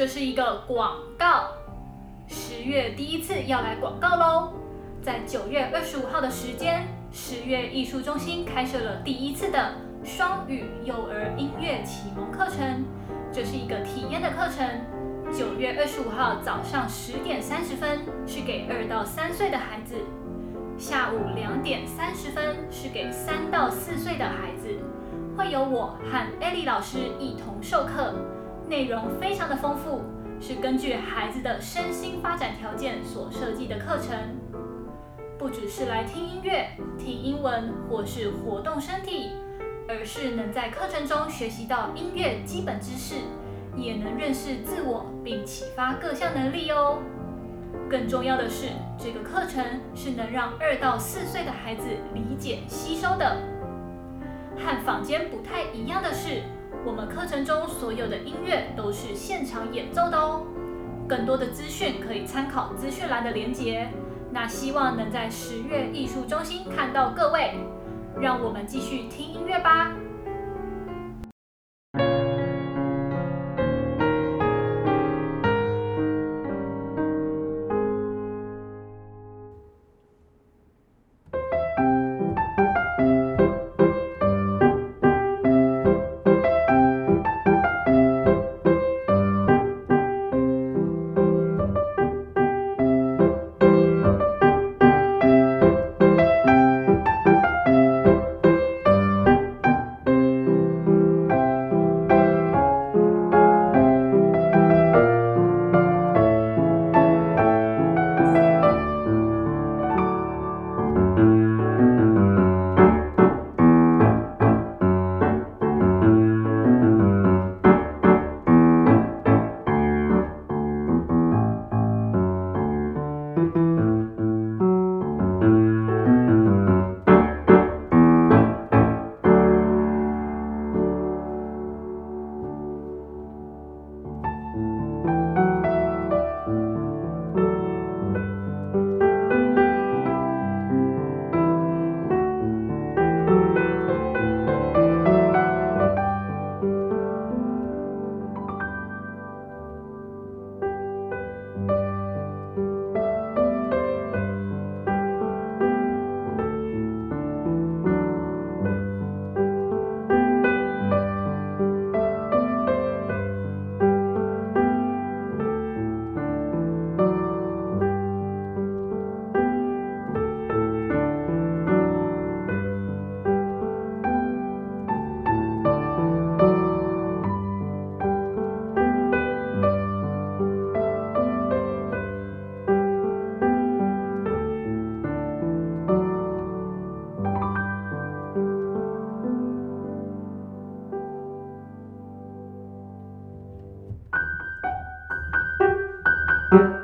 这是一个广告。十月第一次要来广告喽！在九月二十五号的时间，十月艺术中心开设了第一次的双语幼儿音乐启蒙课程。这是一个体验的课程。九月二十五号早上十点三十分是给二到三岁的孩子，下午两点三十分是给三到四岁的孩子。会由我和艾莉老师一同授课，内容非常的丰富，是根据孩子的身心发展条件所设计的课程。不只是来听音乐、听英文或是活动身体，而是能在课程中学习到音乐基本知识，也能认识自我并启发各项能力哦。更重要的是，这个课程是能让二到四岁的孩子理解吸收的。和坊间不太一样的是，我们课程中所有的音乐都是现场演奏的哦。更多的资讯可以参考资讯栏的连接。那希望能在十月艺术中心看到各位，让我们继续听音乐吧。you.